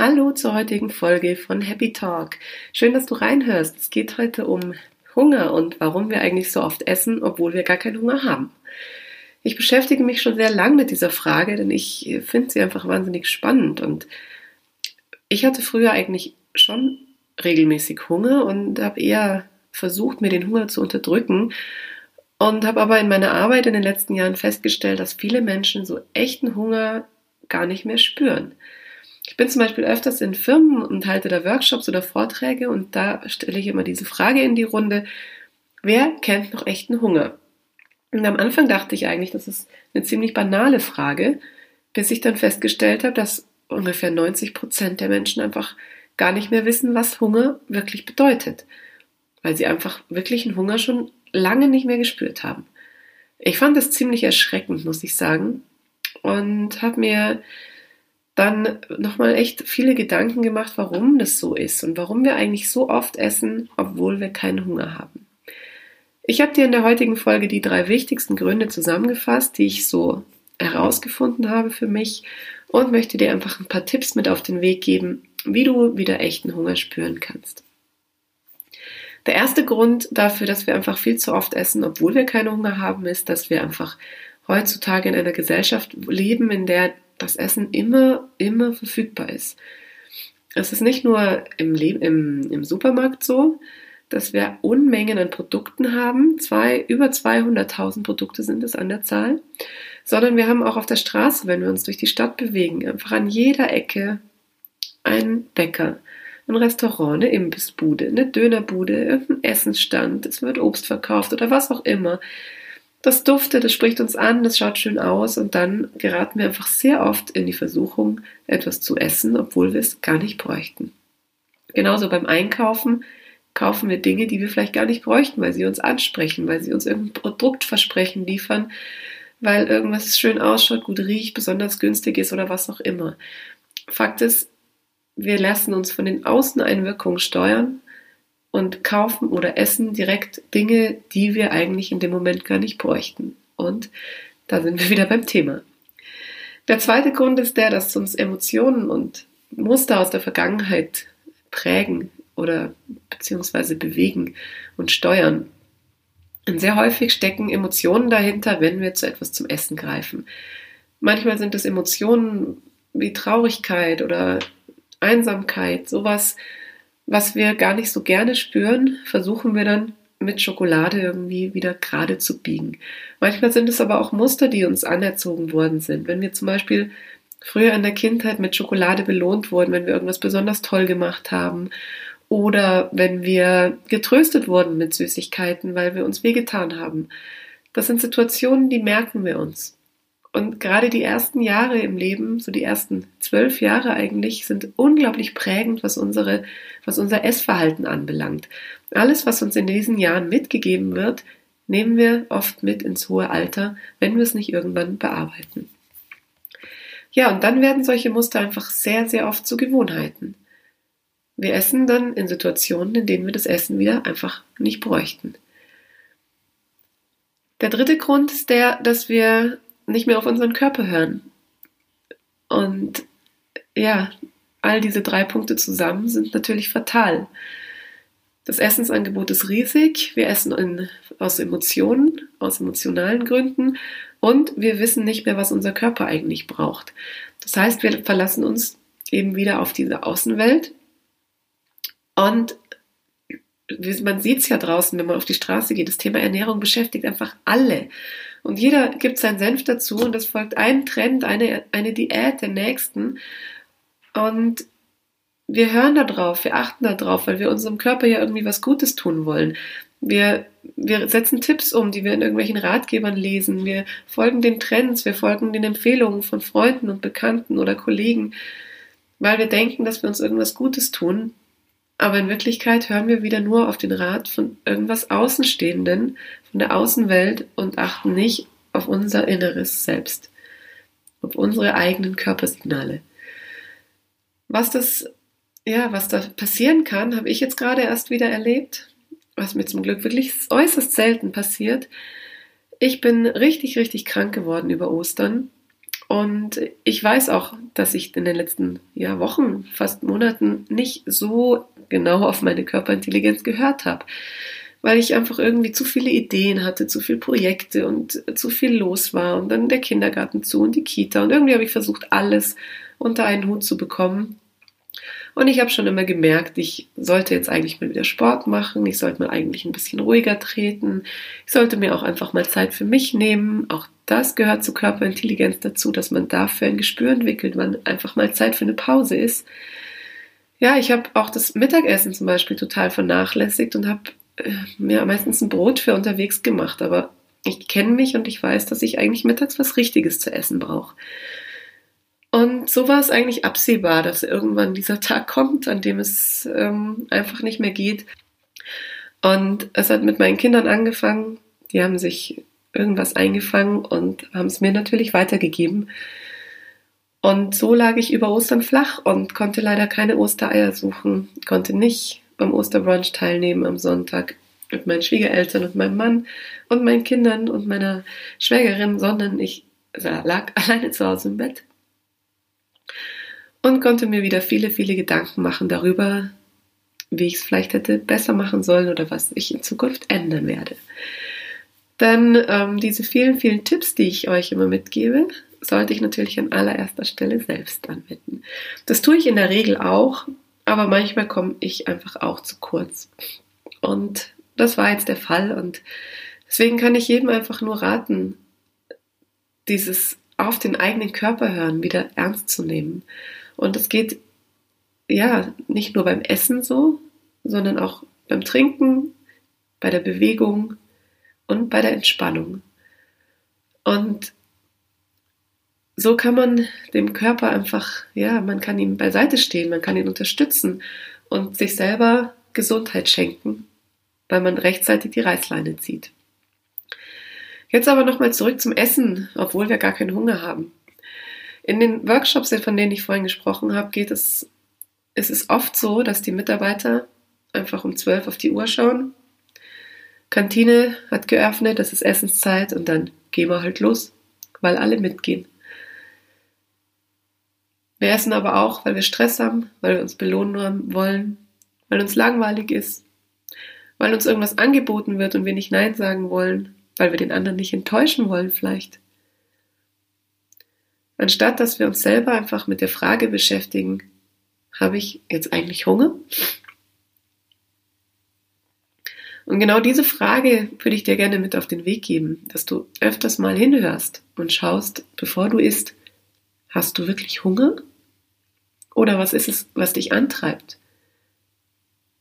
Hallo zur heutigen Folge von Happy Talk. Schön, dass du reinhörst. Es geht heute um Hunger und warum wir eigentlich so oft essen, obwohl wir gar keinen Hunger haben. Ich beschäftige mich schon sehr lang mit dieser Frage, denn ich finde sie einfach wahnsinnig spannend und ich hatte früher eigentlich schon regelmäßig Hunger und habe eher versucht, mir den Hunger zu unterdrücken und habe aber in meiner Arbeit in den letzten Jahren festgestellt, dass viele Menschen so echten Hunger gar nicht mehr spüren. Ich bin zum Beispiel öfters in Firmen und halte da Workshops oder Vorträge und da stelle ich immer diese Frage in die Runde, wer kennt noch echten Hunger? Und am Anfang dachte ich eigentlich, das ist eine ziemlich banale Frage, bis ich dann festgestellt habe, dass ungefähr 90 Prozent der Menschen einfach gar nicht mehr wissen, was Hunger wirklich bedeutet, weil sie einfach wirklichen Hunger schon lange nicht mehr gespürt haben. Ich fand das ziemlich erschreckend, muss ich sagen, und habe mir dann nochmal echt viele Gedanken gemacht, warum das so ist und warum wir eigentlich so oft essen, obwohl wir keinen Hunger haben. Ich habe dir in der heutigen Folge die drei wichtigsten Gründe zusammengefasst, die ich so herausgefunden habe für mich und möchte dir einfach ein paar Tipps mit auf den Weg geben, wie du wieder echten Hunger spüren kannst. Der erste Grund dafür, dass wir einfach viel zu oft essen, obwohl wir keinen Hunger haben, ist, dass wir einfach heutzutage in einer Gesellschaft leben, in der das Essen immer, immer verfügbar ist. Es ist nicht nur im, im, im Supermarkt so, dass wir Unmengen an Produkten haben, zwei, über 200.000 Produkte sind es an der Zahl, sondern wir haben auch auf der Straße, wenn wir uns durch die Stadt bewegen, einfach an jeder Ecke ein Bäcker, ein Restaurant, eine Imbissbude, eine Dönerbude, irgendein Essensstand, es wird Obst verkauft oder was auch immer das duftet, das spricht uns an, das schaut schön aus und dann geraten wir einfach sehr oft in die Versuchung, etwas zu essen, obwohl wir es gar nicht bräuchten. Genauso beim Einkaufen kaufen wir Dinge, die wir vielleicht gar nicht bräuchten, weil sie uns ansprechen, weil sie uns irgendein Produktversprechen liefern, weil irgendwas schön ausschaut, gut riecht, besonders günstig ist oder was auch immer. Fakt ist, wir lassen uns von den Außeneinwirkungen steuern und kaufen oder essen direkt Dinge, die wir eigentlich in dem Moment gar nicht bräuchten. Und da sind wir wieder beim Thema. Der zweite Grund ist der, dass uns Emotionen und Muster aus der Vergangenheit prägen oder beziehungsweise bewegen und steuern. Und sehr häufig stecken Emotionen dahinter, wenn wir zu etwas zum Essen greifen. Manchmal sind es Emotionen wie Traurigkeit oder Einsamkeit, sowas, was wir gar nicht so gerne spüren, versuchen wir dann mit Schokolade irgendwie wieder gerade zu biegen. Manchmal sind es aber auch Muster, die uns anerzogen worden sind. Wenn wir zum Beispiel früher in der Kindheit mit Schokolade belohnt wurden, wenn wir irgendwas besonders toll gemacht haben oder wenn wir getröstet wurden mit Süßigkeiten, weil wir uns wehgetan haben. Das sind Situationen, die merken wir uns. Und gerade die ersten Jahre im Leben, so die ersten zwölf Jahre eigentlich, sind unglaublich prägend, was unsere, was unser Essverhalten anbelangt. Alles, was uns in diesen Jahren mitgegeben wird, nehmen wir oft mit ins hohe Alter, wenn wir es nicht irgendwann bearbeiten. Ja, und dann werden solche Muster einfach sehr, sehr oft zu Gewohnheiten. Wir essen dann in Situationen, in denen wir das Essen wieder einfach nicht bräuchten. Der dritte Grund ist der, dass wir nicht mehr auf unseren Körper hören. Und ja, all diese drei Punkte zusammen sind natürlich fatal. Das Essensangebot ist riesig. Wir essen in, aus Emotionen, aus emotionalen Gründen und wir wissen nicht mehr, was unser Körper eigentlich braucht. Das heißt, wir verlassen uns eben wieder auf diese Außenwelt und man sieht es ja draußen, wenn man auf die Straße geht, das Thema Ernährung beschäftigt einfach alle. Und jeder gibt seinen Senf dazu und es folgt ein Trend, eine, eine Diät der nächsten. Und wir hören da drauf, wir achten da drauf, weil wir unserem Körper ja irgendwie was Gutes tun wollen. Wir, wir setzen Tipps um, die wir in irgendwelchen Ratgebern lesen. Wir folgen den Trends, wir folgen den Empfehlungen von Freunden und Bekannten oder Kollegen, weil wir denken, dass wir uns irgendwas Gutes tun. Aber in Wirklichkeit hören wir wieder nur auf den Rat von irgendwas Außenstehenden, von der Außenwelt und achten nicht auf unser inneres Selbst, auf unsere eigenen Körpersignale. Was das, ja, was da passieren kann, habe ich jetzt gerade erst wieder erlebt was mir zum Glück wirklich äußerst selten passiert. Ich bin richtig, richtig krank geworden über Ostern. Und ich weiß auch, dass ich in den letzten ja, Wochen, fast Monaten nicht so genau auf meine Körperintelligenz gehört habe. Weil ich einfach irgendwie zu viele Ideen hatte, zu viele Projekte und zu viel los war. Und dann der Kindergarten zu und die Kita. Und irgendwie habe ich versucht, alles unter einen Hut zu bekommen. Und ich habe schon immer gemerkt, ich sollte jetzt eigentlich mal wieder Sport machen, ich sollte mal eigentlich ein bisschen ruhiger treten, ich sollte mir auch einfach mal Zeit für mich nehmen. Auch das gehört zur Körperintelligenz dazu, dass man dafür ein Gespür entwickelt, wann einfach mal Zeit für eine Pause ist. Ja, ich habe auch das Mittagessen zum Beispiel total vernachlässigt und habe äh, mir meistens ein Brot für unterwegs gemacht, aber ich kenne mich und ich weiß, dass ich eigentlich mittags was Richtiges zu essen brauche. Und so war es eigentlich absehbar, dass irgendwann dieser Tag kommt, an dem es ähm, einfach nicht mehr geht. Und es hat mit meinen Kindern angefangen. Die haben sich irgendwas eingefangen und haben es mir natürlich weitergegeben. Und so lag ich über Ostern flach und konnte leider keine Ostereier suchen, konnte nicht beim Osterbrunch teilnehmen am Sonntag mit meinen Schwiegereltern und meinem Mann und meinen Kindern und meiner Schwägerin, sondern ich lag alleine zu Hause im Bett und konnte mir wieder viele, viele Gedanken machen darüber, wie ich es vielleicht hätte besser machen sollen oder was ich in Zukunft ändern werde. Dann ähm, diese vielen, vielen Tipps, die ich euch immer mitgebe, sollte ich natürlich an allererster Stelle selbst anwenden. Das tue ich in der Regel auch, aber manchmal komme ich einfach auch zu kurz. Und das war jetzt der Fall und deswegen kann ich jedem einfach nur raten, dieses auf den eigenen Körper hören wieder ernst zu nehmen und es geht ja nicht nur beim Essen so, sondern auch beim Trinken, bei der Bewegung und bei der Entspannung. Und so kann man dem Körper einfach, ja, man kann ihm beiseite stehen, man kann ihn unterstützen und sich selber Gesundheit schenken, weil man rechtzeitig die Reißleine zieht. Jetzt aber nochmal zurück zum Essen, obwohl wir gar keinen Hunger haben. In den Workshops, von denen ich vorhin gesprochen habe, geht es, es ist oft so, dass die Mitarbeiter einfach um zwölf auf die Uhr schauen. Kantine hat geöffnet, das ist Essenszeit und dann gehen wir halt los, weil alle mitgehen. Wir essen aber auch, weil wir Stress haben, weil wir uns belohnen wollen, weil uns langweilig ist, weil uns irgendwas angeboten wird und wir nicht Nein sagen wollen, weil wir den anderen nicht enttäuschen wollen vielleicht. Anstatt dass wir uns selber einfach mit der Frage beschäftigen, habe ich jetzt eigentlich Hunger? Und genau diese Frage würde ich dir gerne mit auf den Weg geben, dass du öfters mal hinhörst und schaust, bevor du isst, hast du wirklich Hunger? Oder was ist es, was dich antreibt,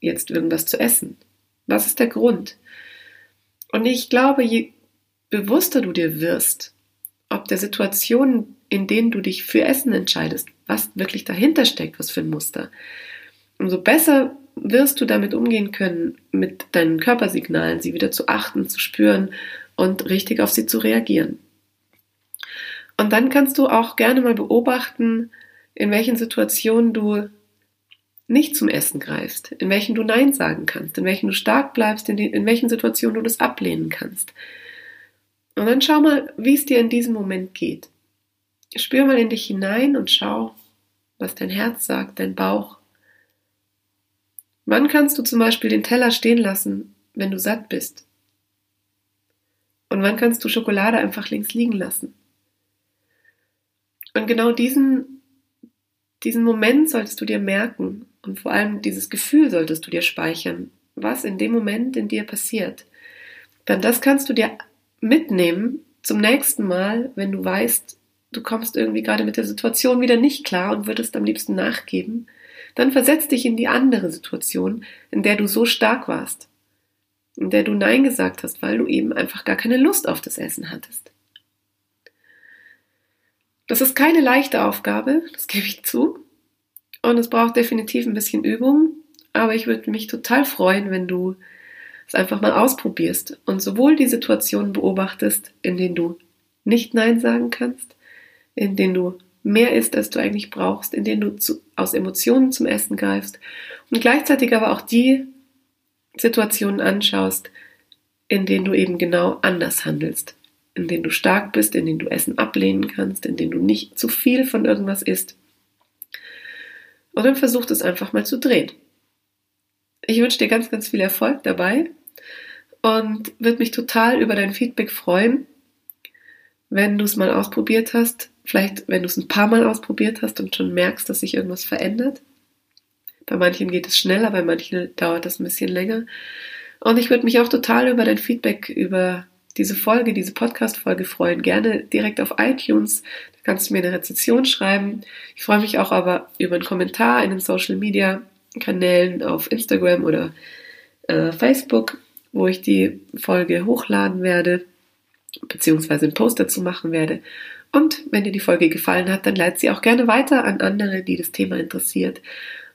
jetzt irgendwas zu essen? Was ist der Grund? Und ich glaube, je bewusster du dir wirst, ob der Situation, in denen du dich für Essen entscheidest, was wirklich dahinter steckt, was für ein Muster. Umso besser wirst du damit umgehen können, mit deinen Körpersignalen, sie wieder zu achten, zu spüren und richtig auf sie zu reagieren. Und dann kannst du auch gerne mal beobachten, in welchen Situationen du nicht zum Essen greifst, in welchen du Nein sagen kannst, in welchen du stark bleibst, in, die, in welchen Situationen du das ablehnen kannst. Und dann schau mal, wie es dir in diesem Moment geht. Spür mal in dich hinein und schau, was dein Herz sagt, dein Bauch. Wann kannst du zum Beispiel den Teller stehen lassen, wenn du satt bist? Und wann kannst du Schokolade einfach links liegen lassen? Und genau diesen, diesen Moment solltest du dir merken und vor allem dieses Gefühl solltest du dir speichern, was in dem Moment in dir passiert. Denn das kannst du dir mitnehmen zum nächsten Mal, wenn du weißt, du kommst irgendwie gerade mit der Situation wieder nicht klar und würdest am liebsten nachgeben, dann versetz dich in die andere Situation, in der du so stark warst. in der du Nein gesagt hast, weil du eben einfach gar keine Lust auf das Essen hattest. Das ist keine leichte Aufgabe, das gebe ich zu. Und es braucht definitiv ein bisschen Übung. Aber ich würde mich total freuen, wenn du es einfach mal ausprobierst und sowohl die Situationen beobachtest, in denen du nicht Nein sagen kannst, in denen du mehr isst, als du eigentlich brauchst, in denen du zu, aus Emotionen zum Essen greifst und gleichzeitig aber auch die Situationen anschaust, in denen du eben genau anders handelst, in denen du stark bist, in denen du Essen ablehnen kannst, in denen du nicht zu viel von irgendwas isst. Und dann versuch es einfach mal zu drehen. Ich wünsche dir ganz, ganz viel Erfolg dabei und würde mich total über dein Feedback freuen, wenn du es mal ausprobiert hast. Vielleicht, wenn du es ein paar Mal ausprobiert hast und schon merkst, dass sich irgendwas verändert. Bei manchen geht es schneller, bei manchen dauert es ein bisschen länger. Und ich würde mich auch total über dein Feedback über diese Folge, diese Podcast-Folge freuen. Gerne direkt auf iTunes. Da kannst du mir eine Rezension schreiben. Ich freue mich auch aber über einen Kommentar in den Social Media Kanälen auf Instagram oder äh, Facebook, wo ich die Folge hochladen werde, beziehungsweise einen Post dazu machen werde. Und wenn dir die Folge gefallen hat, dann leite sie auch gerne weiter an andere, die das Thema interessiert.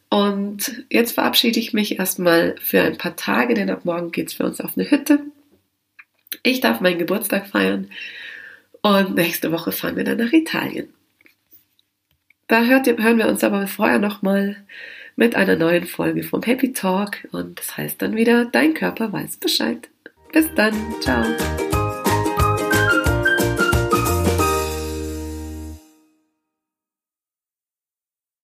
Und jetzt verabschiede ich mich erstmal für ein paar Tage, denn ab morgen geht es für uns auf eine Hütte. Ich darf meinen Geburtstag feiern und nächste Woche fahren wir dann nach Italien. Da hört, hören wir uns aber vorher nochmal mit einer neuen Folge vom Happy Talk und das heißt dann wieder, dein Körper weiß Bescheid. Bis dann, ciao.